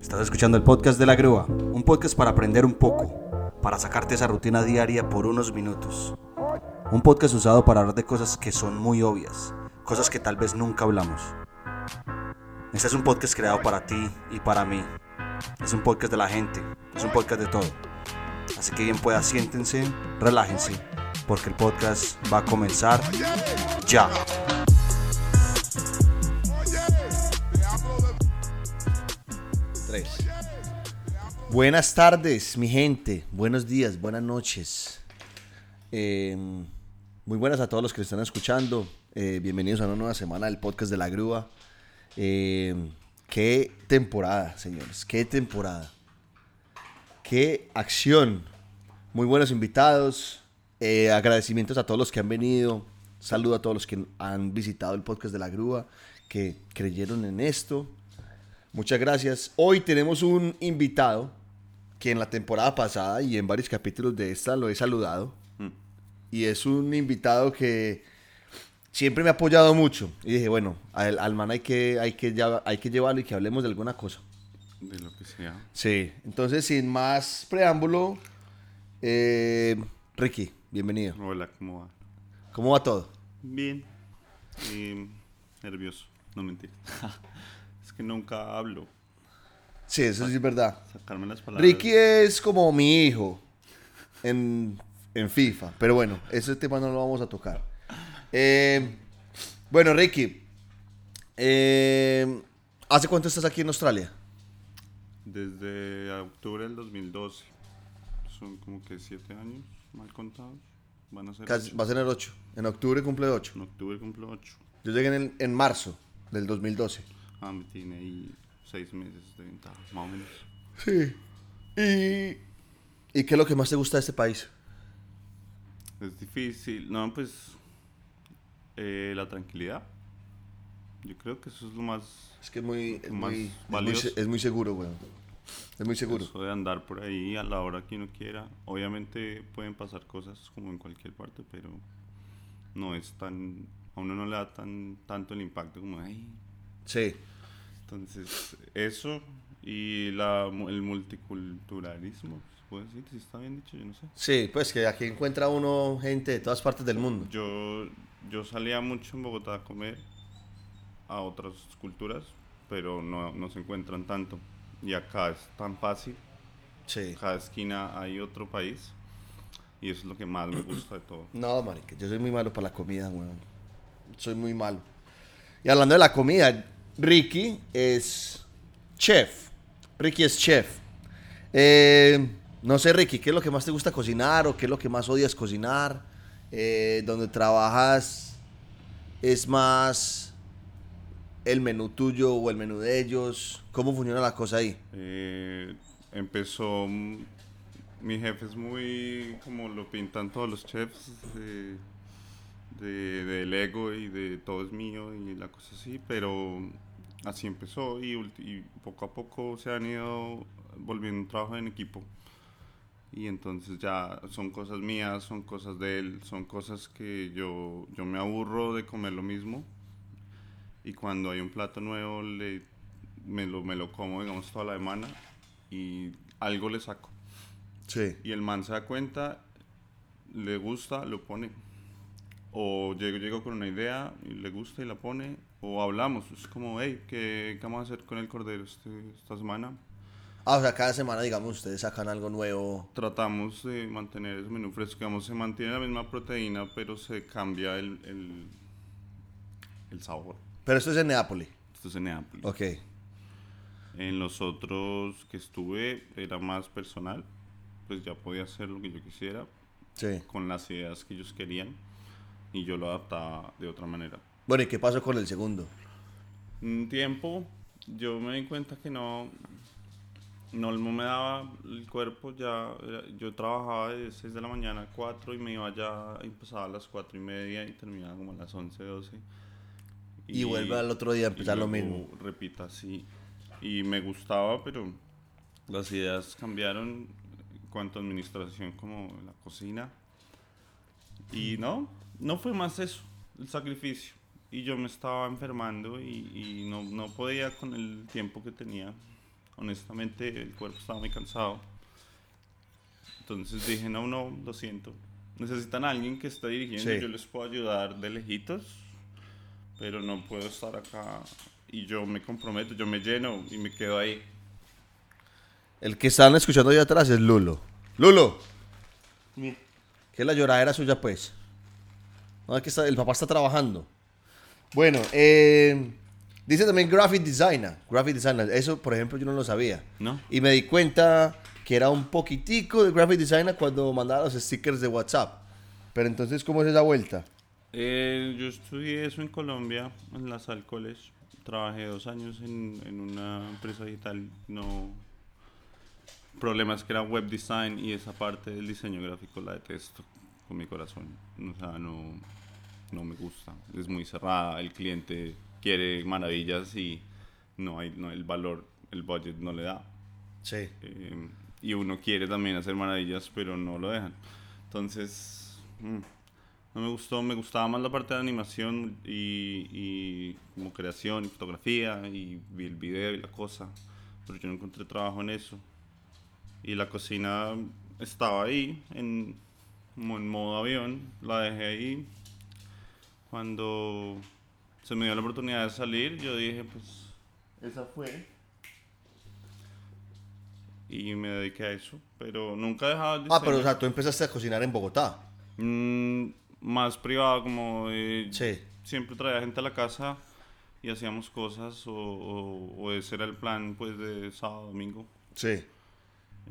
Estás escuchando el podcast de la grúa, un podcast para aprender un poco, para sacarte esa rutina diaria por unos minutos. Un podcast usado para hablar de cosas que son muy obvias, cosas que tal vez nunca hablamos. Este es un podcast creado para ti y para mí. Es un podcast de la gente, es un podcast de todo. Así que bien pueda, siéntense, relájense, porque el podcast va a comenzar ya. Buenas tardes, mi gente. Buenos días, buenas noches. Eh, muy buenas a todos los que están escuchando. Eh, bienvenidos a una nueva semana del podcast de la grúa. Eh, qué temporada, señores. Qué temporada. Qué acción. Muy buenos invitados. Eh, agradecimientos a todos los que han venido. Saludo a todos los que han visitado el podcast de la grúa, que creyeron en esto. Muchas gracias. Hoy tenemos un invitado que en la temporada pasada y en varios capítulos de esta lo he saludado. Y es un invitado que siempre me ha apoyado mucho. Y dije, bueno, al, al man hay que, hay, que, ya- hay que llevarlo y que hablemos de alguna cosa. De lo que sea. Sí. Entonces, sin más preámbulo, eh, Ricky, bienvenido. Hola, ¿cómo va? ¿Cómo va todo? Bien. Y nervioso, no mentir. que nunca hablo. Sí, eso sí es verdad. Sacarme las palabras. Ricky es como mi hijo en, en FIFA, pero bueno, ese tema no lo vamos a tocar. Eh, bueno, Ricky, eh, ¿hace cuánto estás aquí en Australia? Desde octubre del 2012. Son como que siete años, mal contados. Van a ser. Casi- va a ser el 8. En octubre cumple 8. En octubre cumplo ocho. Yo llegué en, en marzo del 2012. Ah, me tiene ahí seis meses de ventaja, más o menos. Sí. ¿Y, ¿Y qué es lo que más te gusta de este país? Es difícil. No, pues. eh, la tranquilidad. Yo creo que eso es lo más. Es que es muy, es Más muy, es muy, valioso. es muy seguro, weón. Es muy seguro. Eso de andar por ahí a la hora que uno quiera. Obviamente pueden pasar cosas como en cualquier parte, pero no es tan. A uno no le da tan, tanto el impacto como ay. Sí. Entonces, eso y la, el multiculturalismo, ¿se puede decir? Si está bien dicho, yo no sé. Sí, pues que aquí encuentra uno gente de todas partes del mundo. Yo, yo salía mucho en Bogotá a comer a otras culturas, pero no, no se encuentran tanto. Y acá es tan fácil. Sí. cada esquina hay otro país y eso es lo que más me gusta de todo. No, marica, yo soy muy malo para la comida, weón. Soy muy malo. Y hablando de la comida, Ricky es chef. Ricky es chef. Eh, no sé, Ricky, ¿qué es lo que más te gusta cocinar o qué es lo que más odias cocinar? Eh, donde trabajas es más el menú tuyo o el menú de ellos. ¿Cómo funciona la cosa ahí? Eh, empezó, mi jefe es muy como lo pintan todos los chefs de, de- del ego y de todo es mío y la cosa así, pero así empezó y, poco a poco se han ido volviendo un trabajo en equipo. Y entonces ya son cosas mías, son cosas de él, son cosas que yo, yo me aburro de comer lo mismo. Y cuando hay un plato nuevo, le, me, lo, me lo como, digamos, toda la semana y algo le saco. Sí. Y el man se da cuenta, le gusta, lo pone. O llego, llego con una idea y le gusta y la pone. O hablamos, es como, hey, ¿qué, qué vamos a hacer con el cordero este- esta semana? Ah, o sea, cada semana, digamos, ustedes sacan algo nuevo. Tratamos de mantener ese menú fresco, digamos, se mantiene la misma proteína, pero se cambia el, el, el sabor. Pero esto es en Neápolis. Esto es en Neápolis. Ok. En los otros que estuve era más personal, pues ya podía hacer lo que yo quisiera Sí. con las ideas que ellos querían y yo lo adaptaba de otra manera. Bueno, ¿y qué pasó con el segundo? Un tiempo yo me di cuenta que no, no me daba el cuerpo, ya era- yo trabajaba de 6 de la mañana a 4 y me iba ya, empezaba a las 4 y media y terminaba como a las 11, 12. Y vuelve al otro día a y empezar lo mismo. Repita así. Y me gustaba, pero las ideas cambiaron en cuanto a administración como la cocina. Y no, no fue más eso, el sacrificio. Y yo me estaba enfermando y, y no, no podía con el tiempo que tenía honestamente el cuerpo estaba muy cansado. Entonces dije, no, no, lo siento. Necesitan a alguien que esté dirigiendo, Sí. yo les puedo ayudar de lejitos, pero no puedo estar acá y yo me comprometo, yo me lleno y me quedo ahí. El que están escuchando ahí atrás es Lulo. Lulo. ¿Qué es la lloradera suya, pues? No, es que está- el papá está trabajando. Bueno, eh, dice también graphic designer. Graphic designer. Eso, por ejemplo, yo no lo sabía. ¿No? Y me di cuenta que era un poquitico de graphic designer cuando mandaba los stickers de WhatsApp. Pero entonces, ¿cómo es esa vuelta? Eh, yo estudié eso en Colombia, en la Sal College. Trabajé dos años en, en una empresa digital. No. Problemas que era web design y esa parte del diseño gráfico la detesto con mi corazón. O sea, no, no me gusta. Es muy cerrada. El cliente quiere maravillas y no hay no, el valor, el budget no le da. Sí. Eh, y uno quiere también hacer maravillas, pero no lo dejan. Entonces, mm, no me gustó, me gustaba más la parte de animación y, y como creación y fotografía y vi el video y la cosa, pero yo no encontré trabajo en eso. Y la cocina estaba ahí, en, como en modo avión, la dejé ahí. Cuando se me dio la oportunidad de salir, yo dije, pues, esa fue y me dediqué a eso, pero nunca he dejado el Ah, pero o sea, tú empezaste a cocinar en Bogotá. Mm, más privado, como de- Sí. siempre traía gente a la casa y hacíamos cosas, o, o- o ese era el plan pues de sábado, domingo. Sí.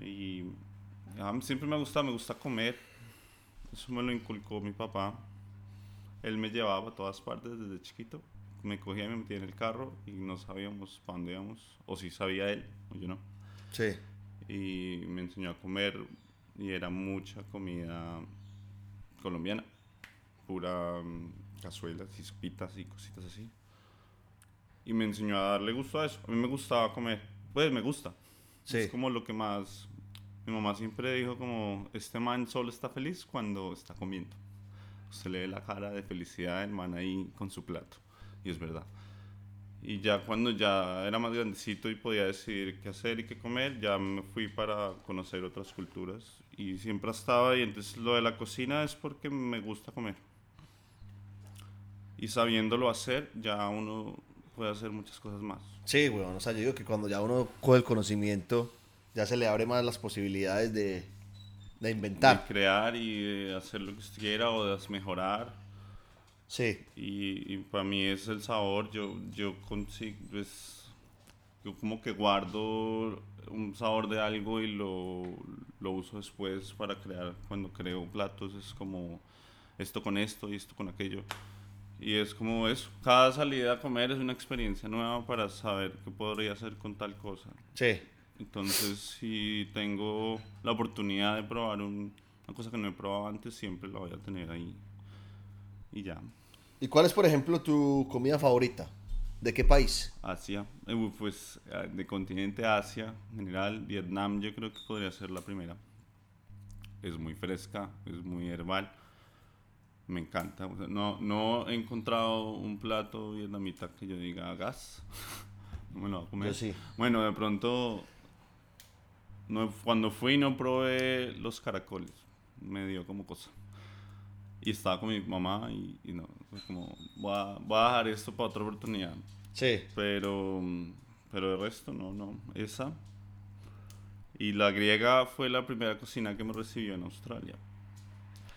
Y ah, siempre me gusta, me gusta comer. Eso me lo inculcó mi papá. Él me llevaba a todas partes desde chiquito. Me cogía y me metía en el carro y no sabíamos para dónde íbamos. O si sabía él, o yo no. Sí. y me enseñó a comer y era mucha comida colombiana, pura mm, cazuelas y sopitas y cositas así. Y me enseñó a darle gusto a eso. A mí me gustaba comer, pues me gusta. Sí. Es como lo que más... Mi mamá siempre dijo como, este man solo está feliz cuando está comiendo. Usted le ve la cara de felicidad del man ahí con su plato. Y es verdad. Y ya cuando ya era más grandecito y podía decidir qué hacer y qué comer, ya me fui para conocer otras culturas. Y siempre estaba ahí. Entonces lo de la cocina es porque me gusta comer. Y sabiéndolo hacer, ya uno puede hacer muchas cosas más. Sí, weón. O sea, yo digo que cuando ya uno coge el conocimiento, ya se le abre más las posibilidades de, de De inventar. crear y de hacer lo que usted quiera o de mejorar. Sí. Y, y para mí es el sabor. Yo, yo consigo, pues, yo como que guardo un sabor de algo y lo, lo uso después para crear. Cuando creo platos es como esto con esto y esto con aquello. Y es como eso. Cada salida a comer es una experiencia nueva para saber qué podría hacer con tal cosa. Sí. Entonces, si tengo la oportunidad de probar un- una cosa que no he probado antes, siempre la voy a tener ahí. Y ya. ¿Y cuál es, por ejemplo, tu comida favorita? ¿De qué país? Asia, eh, pues eh, de continente Asia, en general, Vietnam yo creo que podría ser la primera. Es muy fresca, es muy herbal. Me encanta. o sea, no, no he encontrado un plato vietnamita que yo diga gas. no me lo voy a comer. Yo sí. Bueno, de pronto, no, cuando fui no probé los caracoles. Me dio como cosa. Y estaba con mi mamá y, y no, como, voy a, voy a dejar esto para otra oportunidad. Sí. Pero, pero el resto no, no. Esa. Y la griega fue la primera cocina que me recibió en Australia.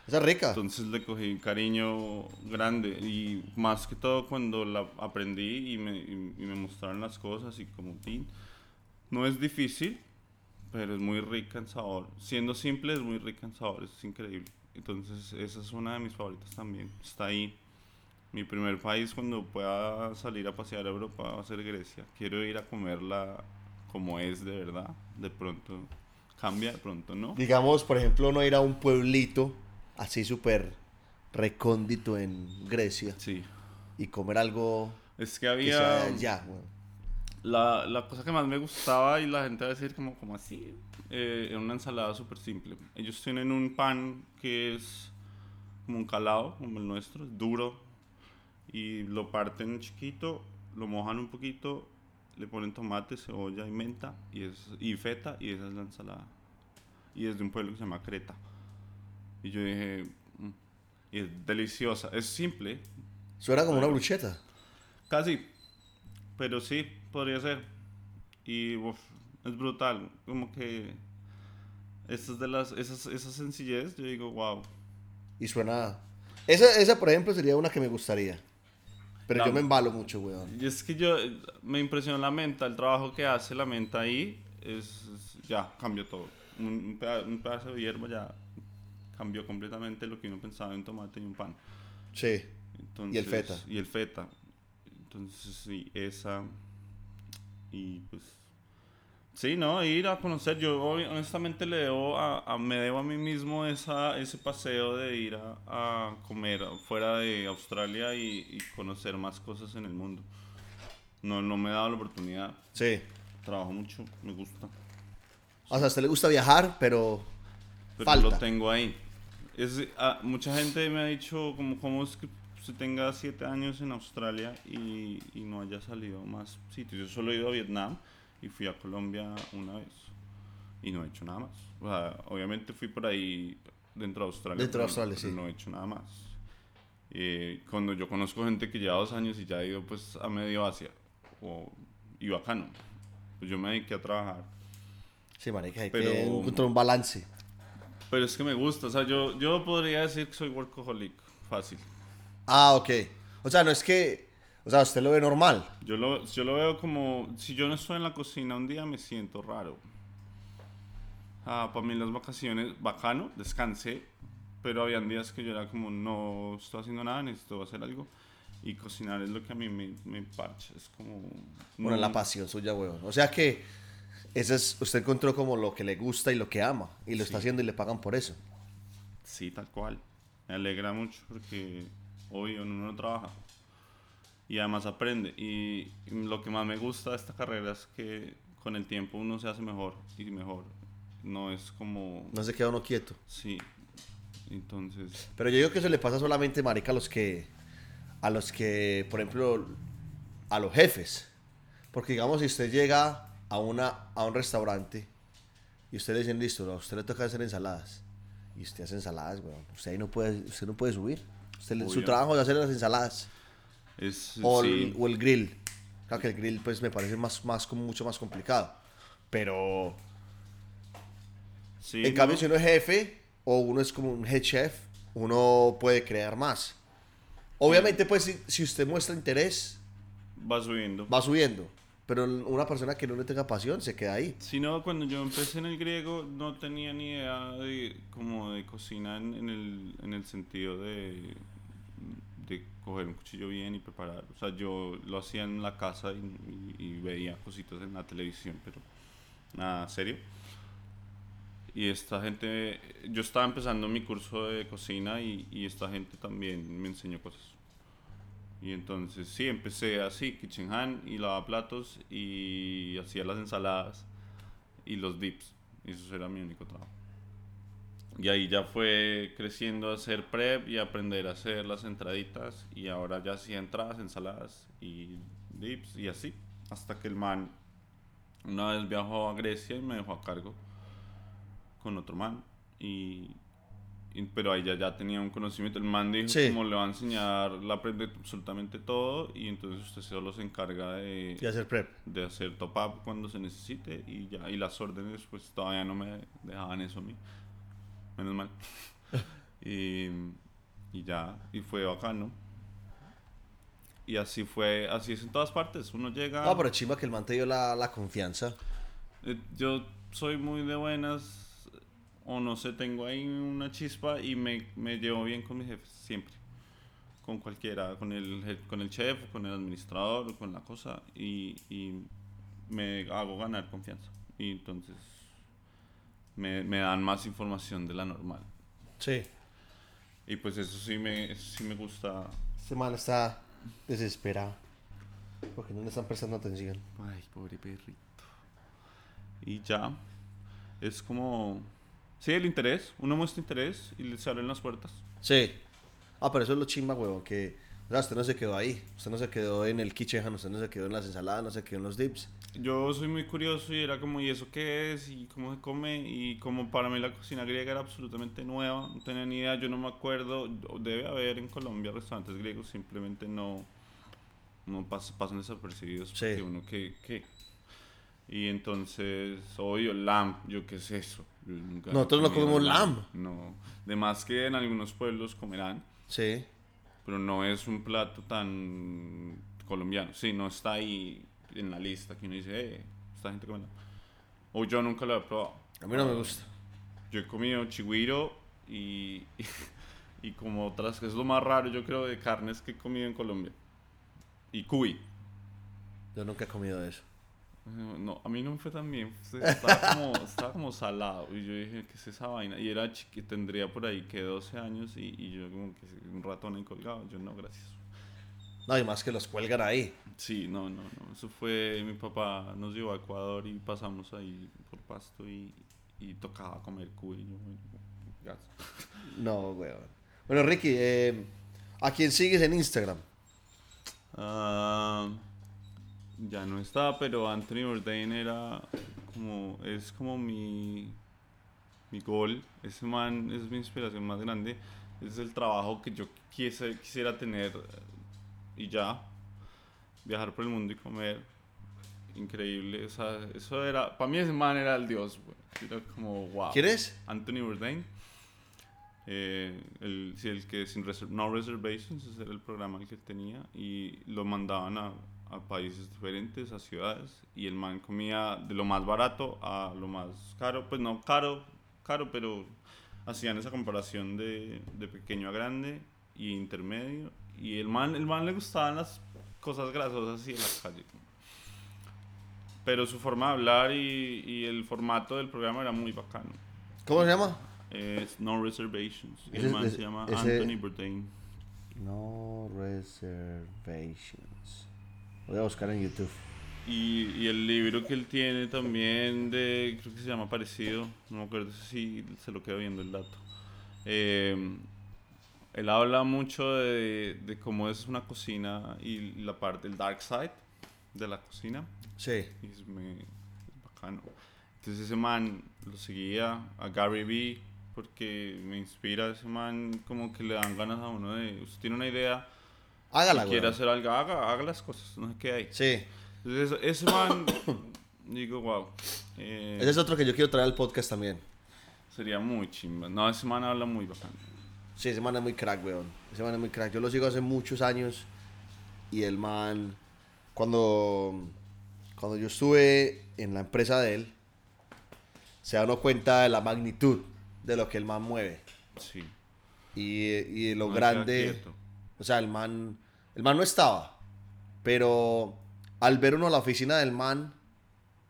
Esa es rica. Entonces le cogí un cariño grande y más que todo cuando la aprendí y me, y- y me mostraron las cosas y como. No es difícil, pero es muy rica en sabor. Siendo simple es muy rica en sabor, es increíble. Entonces esa es una de mis favoritas también. Está ahí. Mi primer país cuando pueda salir a pasear a Europa va a ser Grecia. Quiero ir a comerla como es de verdad. De pronto cambia, de pronto no. Digamos, por ejemplo, no ir a un pueblito así súper recóndito en Grecia Sí. y comer algo Es que que había... sea de allá. weón. La, la cosa que más me gustaba y la gente va a decir como, como así, eh, era una ensalada súper simple. Ellos tienen un pan que es como un calado, como el nuestro, es duro, y lo parten chiquito, lo mojan un poquito le ponen tomate, cebolla y menta y, es, y feta y esa es la ensalada. Y es de un pueblo que se llama Creta. Y yo dije, "Mm", y es deliciosa, es simple, Suena como una brucheta. casi, pero sí, podría ser. Y uf, es brutal, como que estas de las, esas, esa sencillez, yo digo, wow. Y suena. Esa, esa, por ejemplo, sería una que me gustaría. Pero La- yo me embalo mucho, weón. Y es que yo, eh, me impresiona la menta, el trabajo que hace la menta ahí, es, es- ya, cambió todo. Un, un pedazo de hierba ya cambió completamente lo que uno pensaba en tomate y un pan. Sí. Entonces, Y el feta. Y el feta. Entonces, sí, esa. Y pues. Sí, no, ir a conocer. Yo honestamente le debo a, a- me debo a mí mismo esa, ese paseo de ir a, a comer fuera de Australia y, y conocer más cosas en el mundo. No, no me he dado la oportunidad. Sí. Trabajo mucho, me gusta. O sea, a usted le gusta viajar, pero. Pero Falta. lo tengo ahí. Es, ah, mucha gente me ha dicho como cómo es que usted tenga siete años en Australia y, y no haya salido más sitios. Yo solo he ido a Vietnam y fui a Colombia una vez y no he hecho nada más. O sea, obviamente fui por ahí dentro de Australia. Dentro de Australia, pero sí. No he hecho nada más. Eh, cuando yo conozco gente que lleva dos años y ya ha ido pues a medio Asia o, y bacano. Pues yo me dediqué a trabajar. Sí, marica, hay Pero- que encontrar un balance. Pero es que me gusta, o sea, yo, yo podría decir que soy workaholic, fácil. Ah, ok. O sea, no es que. O sea, usted lo ve normal. Yo lo, yo lo veo como, si yo no estoy en la cocina un día me siento raro. Ah, para mí las vacaciones, bacano, descansé, pero habían días que yo era como, no estoy haciendo nada, necesito hacer algo. Y cocinar es lo que a mí me, me parcha, es como... Bueno, no- la pasión suya, weón. O sea que. Ese es, usted encontró como lo que le gusta y lo que ama. Y lo está haciendo y le pagan por eso. Sí, tal cual. Me alegra mucho porque obvio uno no trabaja. Y además aprende. Y lo que más me gusta de esta carrera es que con el tiempo uno se hace mejor y mejor. No es como... No se queda uno quieto. Sí. Entonces... Pero yo digo que eso le pasa solamente, marica, a los que, a los que, por ejemplo, a los jefes. Porque digamos, si usted llega a, una, a un restaurante y usted le dicen, listo, a usted le toca hacer ensaladas. Y usted hace ensaladas, weón. Usted ahí no puede, usted no puede subir. Usted, le- su trabajo es hacer las ensaladas. Es, O, sí. el, o el grill. Claro que el grill, pues, me parece más, más, mucho más complicado. Pero, Sí, en cambio, no, si uno es jefe o uno es como un head chef, uno puede crear más. Obviamente, pues, si, si usted muestra interés, va subiendo. va subiendo. Pero una persona que no le tenga pasión se queda ahí. Si no, cuando yo empecé en el griego no tenía ni idea de como de cocina en, en el, en el sentido de, de coger un cuchillo bien y preparar. O sea, yo lo hacía en la casa y, y- y veía cositas en la televisión, pero nada serio. Y esta gente, yo estaba empezando mi curso de cocina y, y esta gente también me enseñó cosas. Y entonces sí, empecé así, kitchen hand y lavaba platos y hacía las ensaladas y los dips. Y eso era mi único trabajo. Y ahí ya fue creciendo a hacer prep y aprender a hacer las entraditas y ahora ya hacía entradas, ensaladas y dips y así. Hasta que el man una vez viajó a Grecia y me dejó a cargo con otro man. Y, pero ahí ya, ya tenía un conocimiento. El man dijo Sí. como le va a enseñar, le aprende absolutamente todo y entonces usted solo se encarga de, Y hacer prep. de hacer top up cuando se necesite y ya. Y las órdenes pues todavía no me dejaban eso a mí. Menos mal. y, y ya, y fue bacano. Y así fue, así es en todas partes. Uno llega... No, pero chimba que el man te dio la, la confianza. Eh, Yo soy muy de buenas, o no sé, tengo ahí una chispa y me, me llevo bien con mis jefes, siempre. Con cualquiera, con el, con el chef, con el administrador, con la cosa, y, y me hago ganar confianza. Y entonces me, me dan más información de la normal. Sí. Y pues eso sí me, eso sí me gusta. Este man está desesperado. Porque no le están prestando atención. Ay, pobre perrito. Y ya. Es como. Sí, el interés. Uno muestra interés y se abren las puertas. Sí. Ah, pero eso es lo chimba, huevón, que O sea, usted no se quedó ahí. Usted no se quedó en el kitchen, usted no se quedó en las ensaladas, no se quedó en los dips. Yo soy muy curioso y era como, ¿y eso qué es? ¿Y cómo se come? Y como para mí la cocina griega era absolutamente nueva, no tenía ni idea, yo no me acuerdo, debe haber en Colombia restaurantes griegos, simplemente no, no pas- pasan desapercibidos. Sí. Porque uno, ¿qué? qué? Y entonces, obvio, lamb, yo qué es eso. Nunca Nosotros no comemos lamb. No, de más que en algunos pueblos comerán, Sí. pero no es un plato tan colombiano. Sí, no está ahí en la lista que uno dice, eh, esta gente come lamb. O yo nunca lo he probado. A mí no me gusta. Yo he comido chigüiro y, y, como otras, que es lo más raro yo creo de carnes que he comido en Colombia. Y cuy. Yo nunca he comido eso. No, a mí no me fue tan bien. Estaba como, estaba como salado. Y yo dije, ¿qué es esa vaina? Y era chiqui, tendría por ahí que 12 años y, y yo como que un ratón ahí colgado. Yo no, gracias. No, y más que los cuelgan ahí. Sí, no, no, no. Eso fue, mi papá nos llevó a Ecuador y pasamos ahí por pasto y, y tocaba comer cuy. yo, bueno. No, weón. Bueno, Ricky, eh, ¿a quién sigues en Instagram? Ah, ya no está, pero Anthony Bourdain era como, es como mi, mi gol. Ese man es mi inspiración más grande. Es el trabajo que yo quise, quisiera tener y ya. Viajar por el mundo y comer. Increíble. O sea, eso era, para mí ese man era el dios, güey. Era como, wow. ¿Quién es? Anthony Bourdain. Eh, el, sí, el que sin reser- no reservations, ese era el programa el que tenía y lo mandaban a, a países diferentes, a ciudades y el man comía de lo más barato a lo más caro, pues no caro, caro, pero hacían esa comparación de, de pequeño a grande y intermedio y el man, el man le gustaban las cosas grasosas así en la calle. Pero su forma de hablar y, y el formato del programa era muy bacano. ¿Cómo se llama? Es No Reservations. Ese- el man ese- se llama ese- Anthony Bourdain. No reservations. Voy a buscar en YouTube. Y, y el libro que él tiene también de, creo que se llama parecido, no me acuerdo si se lo quedo viendo el dato. Eh, él habla mucho de, de cómo es una cocina y la parte, el dark side de la cocina. Sí. Y es, muy es bacano. Entonces ese man lo seguía a Gary Vee porque me inspira ese man como que le dan ganas a uno de, usted tiene una idea, Hágala, si quiere hacer algo, haga, haga las cosas, no sé qué hay. Sí. Entonces ese man, digo, wow, eh, Ese es otro que yo quiero traer al podcast también. sería muy chimba. No, ese man habla muy bacano. Sí, ese man es muy crack, weón. Ese man es muy crack. Yo lo sigo hace muchos años. Y el man, cuando, cuando yo estuve en la empresa de él, se da uno cuenta de la magnitud de lo que el man mueve. Sí. Y, y de lo No grande. O sea, el man, el man no estaba. Pero al ver uno la oficina del man,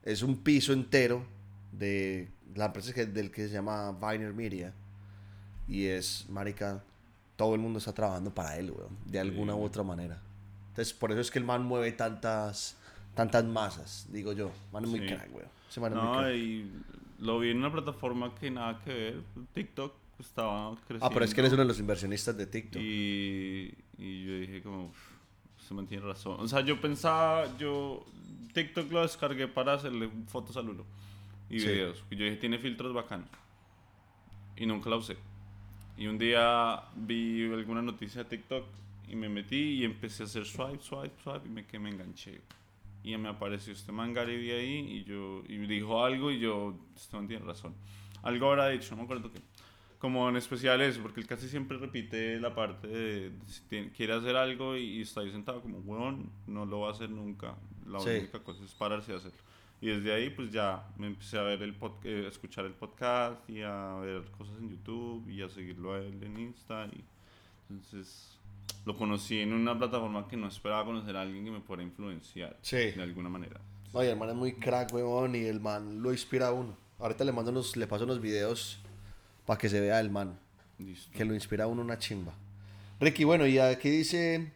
es un piso entero de la empresa que, del que se llama Viner Media. Y es, marica, todo el mundo está trabajando para él, weón. De alguna u otra manera. Entonces, por eso es que el man mueve tantas, tantas masas, digo yo. Man es muy crack, weón. Ese man es muy crack. y lo vi en una plataforma que nada que ver, TikTok estaba creciendo. Ah, pero es que él es uno de los inversionistas de TikTok. Y, y yo dije como, "Uf, se mantiene razón. O sea, yo pensaba, yo TikTok lo descargué para hacerle fotos a Lulo y Sí. videos. Y yo dije, tiene filtros bacanos. Y nunca la usé. Y un día vi alguna noticia de TikTok y me metí y empecé a hacer swipe, swipe, swipe y me, que me enganché. Y me apareció este man Gary ahí y yo y dijo algo y yo, este man tiene razón. Algo habrá dicho, no me acuerdo qué. Como en especial eso, porque él casi siempre repite la parte de si tiene- quiere hacer algo y, y está ahí sentado como, huevón, no lo va a hacer nunca. La Sí. única cosa es pararse y hacerlo. Y desde ahí pues ya me empecé a ver el pod- eh, a escuchar el podcast y a ver cosas en YouTube y a seguirlo a él en Insta. Y, entonces lo conocí en una plataforma que no esperaba conocer a alguien que me pudiera influenciar Sí. de alguna manera. Oye, el man es muy crack, weón, y el man lo inspira a uno. Ahorita le mando unos, le paso unos videos para que se vea el man, Listo. que lo inspira a uno una chimba. Ricky, bueno, y aquí dice,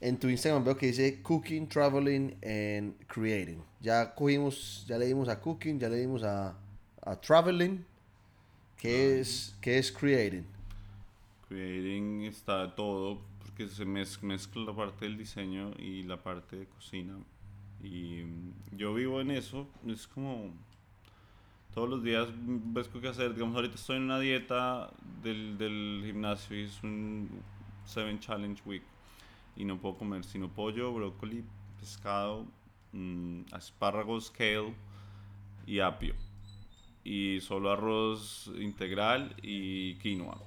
en tu Instagram veo que dice Cooking, Traveling and Creating. Ya cogimos, ya le dimos a Cooking, ya le dimos a, a Traveling. ¿Qué es, qué es Creating? Creating está todo, que se mez- mezcla la parte del diseño y la parte de cocina. Y mm, yo vivo en eso, es como todos los días ves qué hacer. Digamos, ahorita estoy en una dieta del, del gimnasio y es un 7 Challenge Week y no puedo comer sino pollo, brócoli, pescado, mm, espárragos, kale y apio. Y solo arroz integral y quinoa.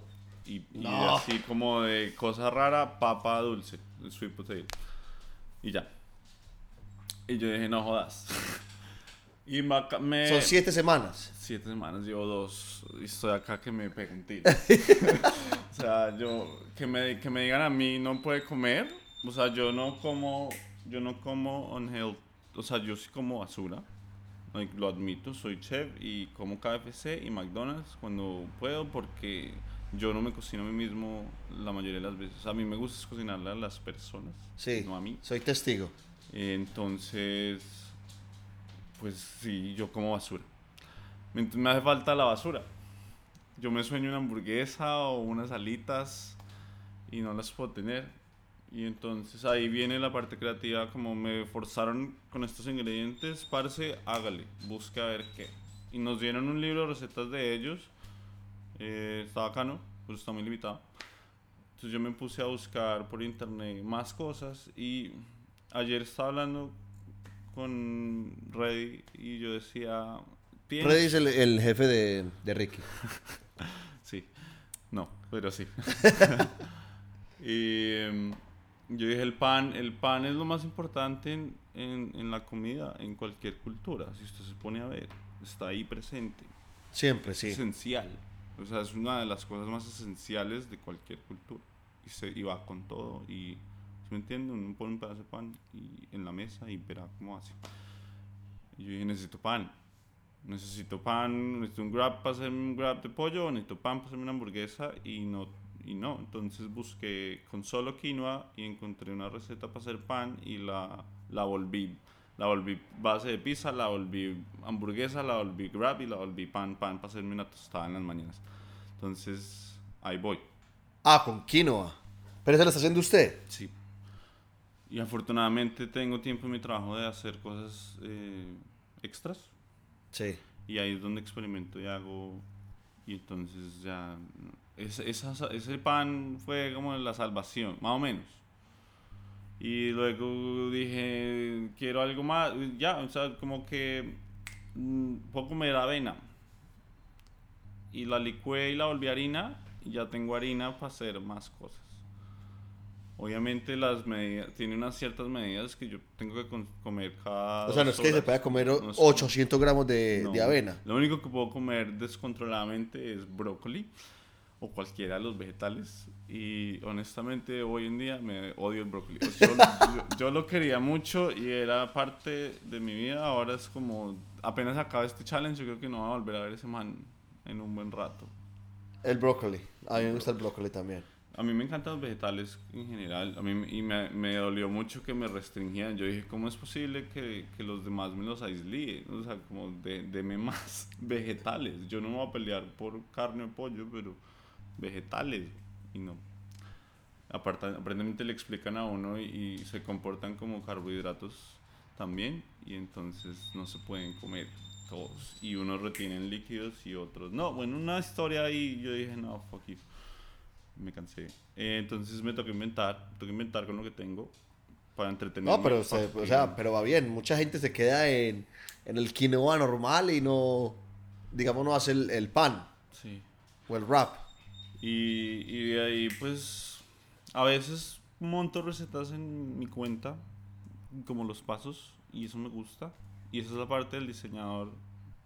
Y, y No. así como de cosa rara, papa dulce, sweet potato. Y ya. Y yo dije, no jodas. y me, me- Son siete semanas. Siete semanas, llevo dos y estoy acá que me pego un tiro. o sea, yo, que me, que me digan a mí no puede comer, o sea, yo no como, yo no como unhealthy, o sea, yo sí como basura, like, lo admito, soy chef y como KFC y McDonald's cuando puedo porque yo no me cocino a mí mismo la mayoría de las veces. A mí me gusta es cocinarle a las personas, Sí. no a mí. Soy testigo. Entonces, pues sí, yo como basura. Me, me hace falta la basura. Yo me sueño una hamburguesa o unas alitas y no las puedo tener. Y entonces ahí viene la parte creativa, como me forzaron con estos ingredientes, parce, hágale, busque a ver qué. Y nos dieron un libro de recetas de ellos. Eh, está bacano, pues está muy limitado. Entonces yo me puse a buscar por internet más cosas y ayer estaba hablando con Reddy y yo decía... Freddy es el, el jefe de, de Ricky. Sí, no, pero sí. y em, yo dije, el pan, el pan es lo más importante en, en, en la comida, en cualquier cultura. Si usted se pone a ver, está ahí presente. Siempre, sí. Esencial. O sea, es una de las cosas más esenciales de cualquier cultura. Y, se, y va con todo. Y, ¿sí ¿me entiende? Uno pone un pedazo de pan y, en la mesa y verá cómo hace. Y yo dije, necesito pan. Necesito pan, necesito un grab para hacerme un grab de pollo, necesito pan para hacerme una hamburguesa y no, y no. Entonces busqué con solo quinoa y encontré una receta para hacer pan y la, la volví. La volví base de pizza, la volví hamburguesa, la volví grab y la volví pan, pan para hacerme una tostada en las mañanas. Entonces, ahí voy. Ah, con quinoa. Pero eso lo está haciendo usted. Sí. Y afortunadamente tengo tiempo en mi trabajo de hacer cosas eh, extras. Sí. Y ahí es donde experimento y hago. Y entonces ya. Ese, esa- ese pan fue como la salvación, más o menos. Y luego dije, quiero algo más. Ya, o sea, como que. mm, Puedo comer avena. Y la licué y la volví harina. Y ya tengo harina para hacer más cosas. Obviamente las medidas, tiene unas ciertas medidas que yo tengo que comer cada O sea, no es dos que se horas. pueda comer No es- 800 gramos de, no. de avena. Lo único que puedo comer descontroladamente es brócoli o cualquiera de los vegetales. Y honestamente hoy en día me odio el brócoli. O sea, yo, yo- yo lo quería mucho y era parte de mi vida. Ahora es como, apenas acaba este challenge, yo creo que no voy a volver a ver ese man en un buen rato. El brócoli. A mí me gusta el brócoli también. A mí me encantan los vegetales en general. A mí y me, me dolió mucho que me restringían. Yo dije, ¿cómo es posible que, que los demás me los aíslen? O sea, como de, deme más vegetales. Yo no me voy a pelear por carne o pollo, pero vegetales. Y no. Aparentemente le explican a uno y, y se comportan como carbohidratos también. Y entonces no se pueden comer todos. Y unos retienen líquidos y otros no. Bueno, una historia ahí yo dije, no, fuck you me cansé. Eh, entonces me tocó inventar, que inventar con lo que tengo para entretenerme. No, pero, se- o sea, pero va bien. Mucha gente se queda en, en el quinoa normal y no, digamos, no hace el, el pan Sí. o el wrap. Y, y de ahí, pues, a veces monto recetas en mi cuenta, como los pasos, y eso me gusta. Y esa es la parte del diseñador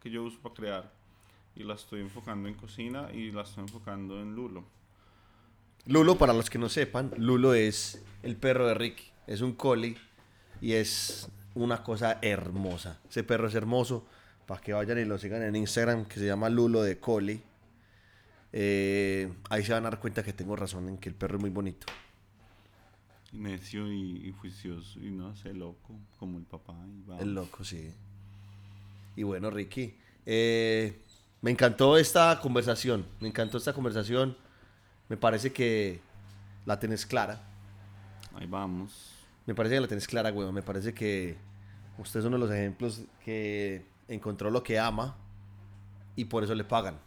que yo uso para crear. Y la estoy enfocando en cocina y la estoy enfocando en Lulo. Lulo, para los que no sepan, Lulo es el perro de Ricky. Es un collie y es una cosa hermosa. Ese perro es hermoso. Para que vayan y lo sigan en Instagram, que se llama Lulo de Collie. Eh, ahí se van a dar cuenta que tengo razón en que el perro es muy bonito. Y necio y, y juicioso y no sé, loco, como el papá. Y. El loco, sí. Y bueno, Ricky, eh, me encantó esta conversación. Me encantó esta conversación. Me parece que la tenés clara. ahí vamos. Me parece que la tenés clara, weón. Me parece que usted es uno de los ejemplos que encontró lo que ama y por eso le pagan.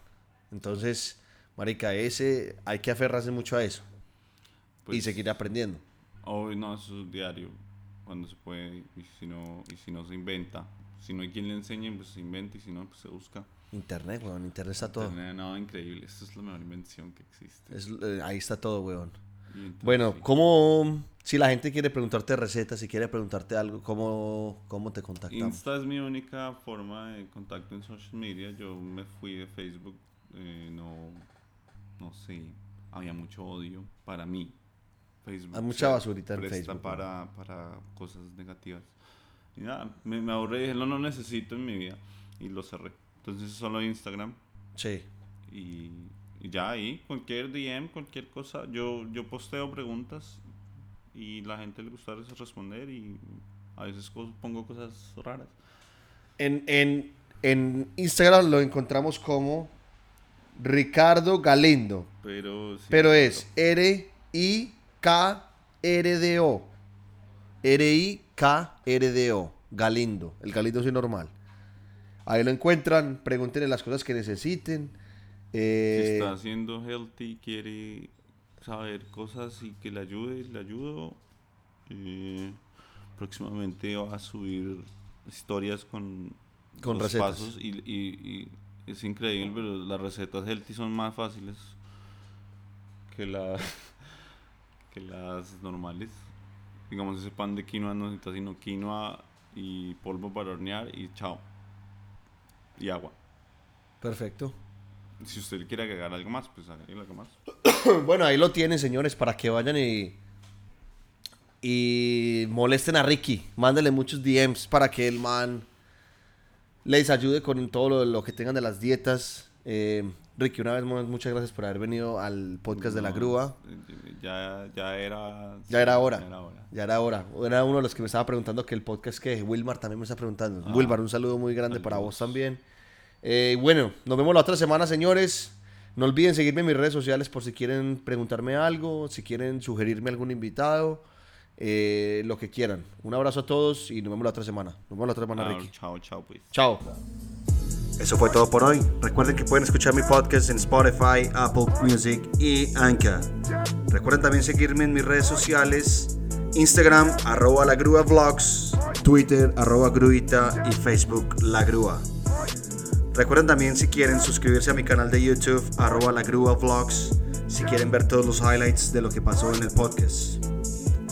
Entonces, marica, ese hay que aferrarse mucho a eso y Pues, seguir aprendiendo. Hoy no, eso es diario, cuando se puede, y si no, y si no se inventa. Si no hay quien le enseñe, pues se inventa, y si no, pues se busca. Internet, weón, internet está todo. Internet, no, increíble, esto es la mejor invención que existe. Es- eh, ahí está todo, weón. Y entonces, Bueno, sí. ¿cómo, si la gente quiere preguntarte recetas, si quiere preguntarte algo, cómo, cómo te contactamos? Insta es mi única forma de contacto en social media. Yo me fui de Facebook, eh, no, no sé, había mucho odio para mí. Facebook Hay mucha basurita en Facebook, para, para cosas negativas. Y nada, me, me ahorré, dije, no lo necesito en mi vida y lo cerré. Entonces solo Instagram Sí. y, y ya ahí, cualquier DM, cualquier cosa. Yo, yo posteo preguntas y la gente le gusta responder y a veces pongo cosas raras. En, en, en Instagram lo encontramos como Ricardo Galindo, Pero, sí, pero es R-I-K-R-D-O. R-I-K-R-D-O. Galindo. El Galindo es normal. Ahí lo encuentran, pregúntenle las cosas que necesiten. Si Eh, está haciendo healthy, quiere saber cosas y que le ayude, le ayudo. Eh, próximamente va a subir historias con, Con los recetas. pasos y, y- y es increíble, pero las recetas healthy son más fáciles que las que las normales. Digamos, ese pan de quinoa no necesita sino quinoa y polvo para hornear y chao. Y agua. perfecto. Si usted quiere agregar algo más, pues agregue algo más. Bueno, ahí lo tienen, señores, para que vayan y, y molesten a Ricky. Mándenle muchos DMs para que el man les ayude con todo lo, lo que tengan de las dietas. Eh, Ricky, una vez más, muchas gracias por haber venido al podcast de la grúa. Ya, ya era. Ya era hora. Ya era hora. Ya era hora. Era uno de los que me estaba preguntando que el podcast que Wilmar también me está preguntando. Ah. Wilmar, un saludo muy grande para vos también. Eh, bueno, nos vemos la otra semana, señores. No olviden seguirme en mis redes sociales por si quieren preguntarme algo, si quieren sugerirme algún invitado, eh, lo que quieran. Un abrazo a todos y nos vemos la otra semana. Nos vemos la otra semana, Ricky. chao, chao, pues. Chao. Eso fue todo por hoy. Recuerden que pueden escuchar mi podcast en Spotify, Apple Music y Anchor. Recuerden también seguirme en mis redes sociales, Instagram, arroba la grúa vlogs, Twitter, arroba gruita y Facebook, la grúa. Recuerden también si quieren suscribirse a mi canal de YouTube, arroba la grúa vlogs, si quieren ver todos los highlights de lo que pasó en el podcast.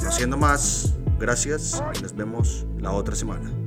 No siendo más, gracias y nos vemos la otra semana.